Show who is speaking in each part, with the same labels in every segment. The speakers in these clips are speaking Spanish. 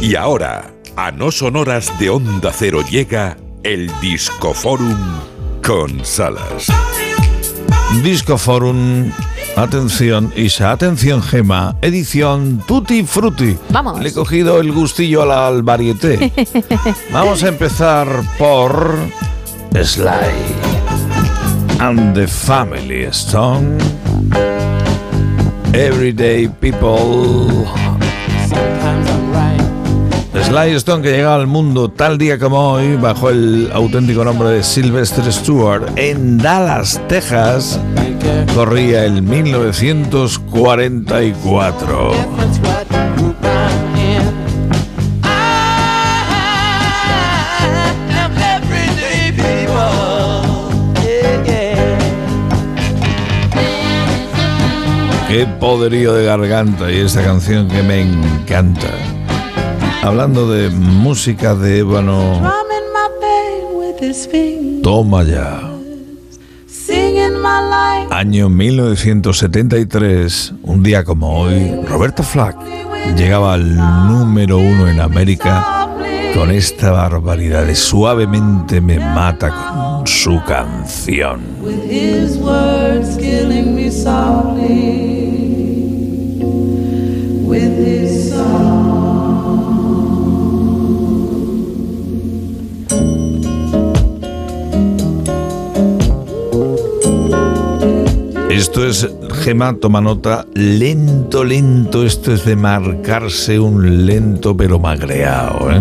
Speaker 1: Y ahora, a no sonoras de Onda Cero llega el Discoforum con Salas.
Speaker 2: Discoforum, atención Isa, atención Gema, edición Tutti Frutti.
Speaker 3: Vamos.
Speaker 2: Le he cogido el gustillo al varieté. Vamos a empezar por Sly and the Family Stone. Everyday People. Sly Stone que llegaba al mundo tal día como hoy bajo el auténtico nombre de Sylvester Stewart en Dallas, Texas, corría el 1944. Qué poderío de garganta y esta canción que me encanta. Hablando de música de ébano, toma ya. Año 1973, un día como hoy, Roberto Flack llegaba al número uno en América con esta barbaridad de suavemente me mata con su canción. Gema, toma nota, lento, lento, esto es de marcarse un lento pero magreado, ¿eh?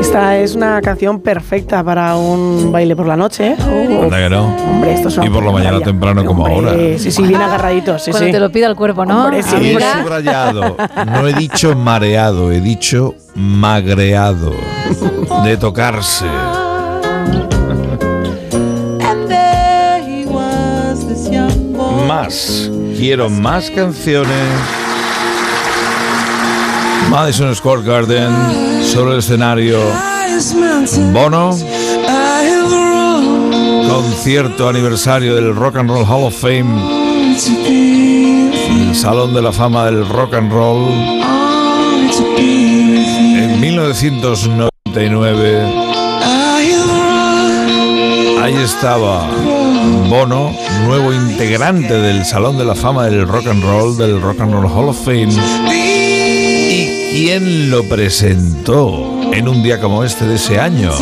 Speaker 4: Esta es una canción perfecta para un baile por la noche. ¿eh?
Speaker 2: Que no.
Speaker 4: Hombre, esto es una
Speaker 2: Y por la mañana
Speaker 4: maravilla.
Speaker 2: temprano como
Speaker 4: Hombre,
Speaker 2: ahora.
Speaker 4: Sí, sí, bien agarraditos. Sí,
Speaker 3: Cuando
Speaker 4: sí.
Speaker 3: te lo pida el cuerpo, ¿no?
Speaker 4: Hombre, sí.
Speaker 2: He subrayado, no he dicho mareado, he dicho magreado, de tocarse. Más, quiero más canciones. Madison Square Garden, sobre el escenario. Bono, concierto aniversario del Rock and Roll Hall of Fame Salón de la Fama del Rock and Roll en 1999. Ahí estaba Bono, nuevo integrante del Salón de la Fama del Rock and Roll, del Rock and Roll Hall of Fame. ¿Y quién lo presentó en un día como este de ese año?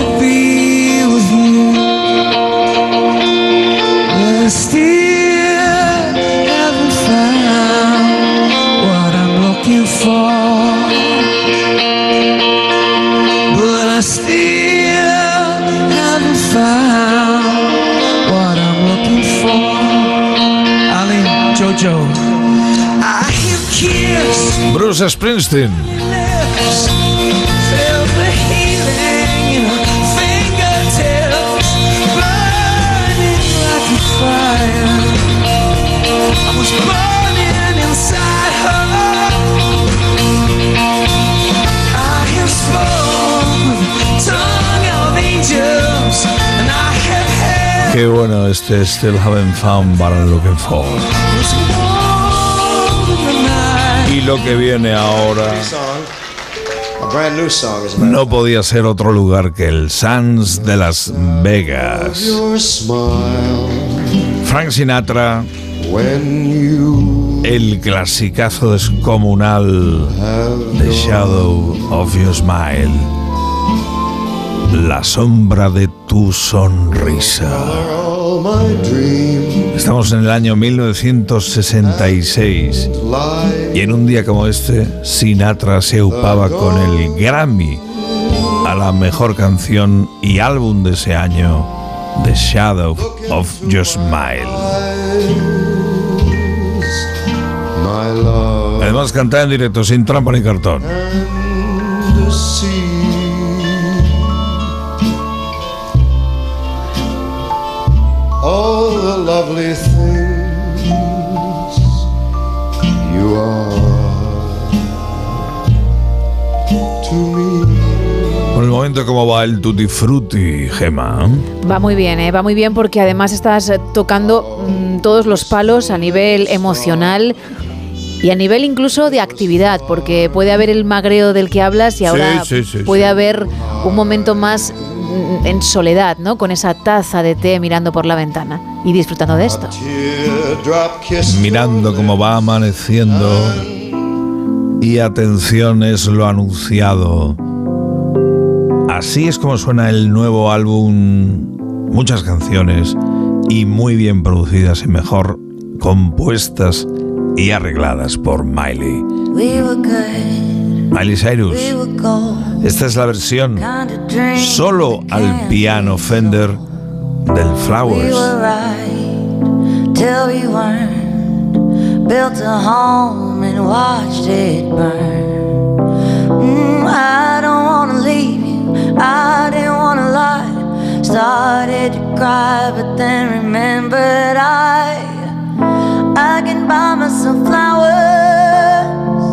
Speaker 5: mojo.
Speaker 2: Bruce Springsteen. Qué bueno este Still Haven't Found What I'm Looking For. Y lo que viene ahora no podía ser otro lugar que el Sands de Las Vegas. Frank Sinatra, el clasicazo descomunal The Shadow of Your Smile. La sombra de tu sonrisa. Estamos en el año 1966
Speaker 6: lie.
Speaker 2: y en un día como este, Sinatra se upaba con el Grammy a la mejor canción y álbum de ese año, The Shadow of Your Smile. Además cantaba en directo sin trampa ni cartón. ¿Cómo va el Tutti Frutti, Gema?
Speaker 3: Va muy bien, ¿eh? va muy bien porque además estás eh, tocando mm, todos los palos a nivel emocional Y a nivel incluso de actividad, porque puede haber el magreo del que hablas y ahora
Speaker 2: sí, sí,
Speaker 3: puede
Speaker 2: sí.
Speaker 3: haber un momento más mm, en soledad, ¿no? Con esa taza de té mirando por la ventana y disfrutando de esto.
Speaker 2: Mirando cómo va amaneciendo. Y atención es lo anunciado. Así es como suena el nuevo álbum. Muchas canciones y muy bien producidas y mejor compuestas y arregladas por Miley. Miley Cyrus. Esta es la versión solo al piano Fender del
Speaker 7: We
Speaker 2: Flowers.
Speaker 7: Built a home and watched it burn. Mm, I don't. I didn't wanna lie. Started to cry, but then remembered I I can buy myself flowers.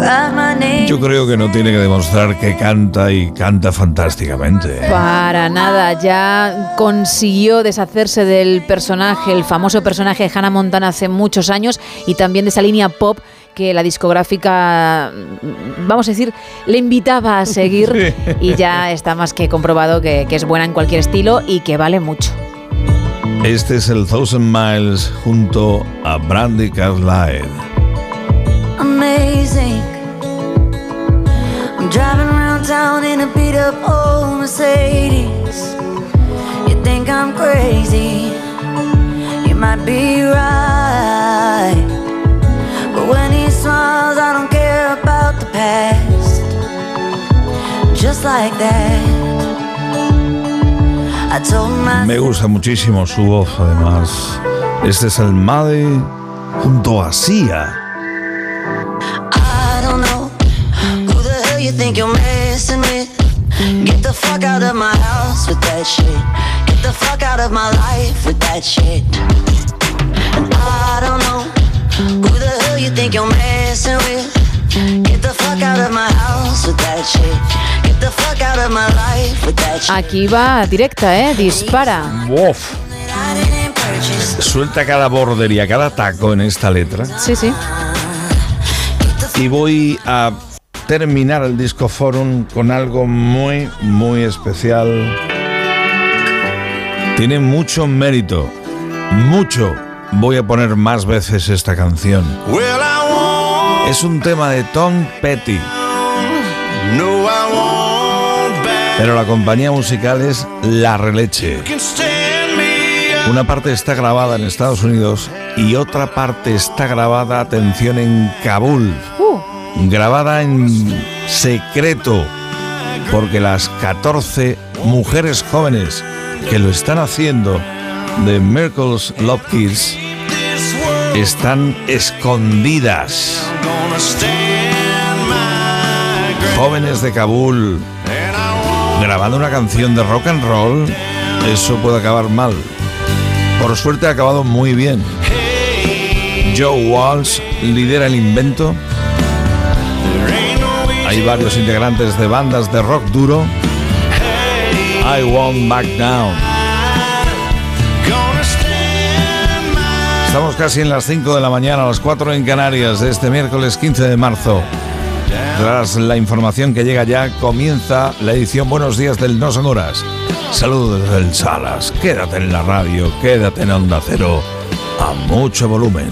Speaker 7: Write my name.
Speaker 2: Yo creo que no tiene que demostrar que canta y canta fantásticamente.
Speaker 3: Para nada, ya consiguió deshacerse del personaje, el famoso personaje de Hannah Montana hace muchos años y también de esa línea pop que la discográfica, mm, vamos a decir, le invitaba a seguir y ya está más que comprobado que, que es buena en cualquier estilo y que vale mucho.
Speaker 2: Este es el Thousand Miles junto a Brandy Carlile.
Speaker 7: amazing. I'm driving around town in a beat up old Mercedes. You think I'm crazy? You might be right. Just like that. I told myself.
Speaker 2: Me gusta muchísimo su voz, además. Este es el Maddie junto a Sia.
Speaker 7: I don't know who the hell you think you're messing with. Get the fuck out of my house with that shit. Get the fuck out of my life with that shit. And I don't know who the hell you think you're messing with.
Speaker 3: Aquí va directa, ¿eh? Dispara.
Speaker 2: Uf, suelta cada bordería, cada taco en esta letra.
Speaker 3: Sí, sí.
Speaker 2: Y voy a terminar el disco forum con algo muy, muy especial. Tiene mucho mérito. Mucho. Voy a poner más veces esta canción.
Speaker 6: Well,
Speaker 2: Es un tema de Tom Petty, pero la compañía musical es La Releche. Una parte está grabada en Estados Unidos y otra parte está grabada, atención, en Kabul.
Speaker 3: Uh,
Speaker 2: grabada en secreto, porque las 14 mujeres jóvenes que lo están haciendo de Miracles Love Kids están escondidas. Jóvenes de Kabul grabando una canción de rock and roll, eso puede acabar mal. Por suerte ha acabado muy bien. Joe Walsh lidera el invento. Hay varios integrantes de bandas de rock duro. I won't back down. Estamos casi en las 5 de la mañana, a las 4 en Canarias, de este miércoles 15 de marzo. Tras la información que llega ya, comienza la edición Buenos Días del No Son Horas. Saludos desde el Salas. Quédate en la radio, quédate en Onda Cero, a mucho volumen.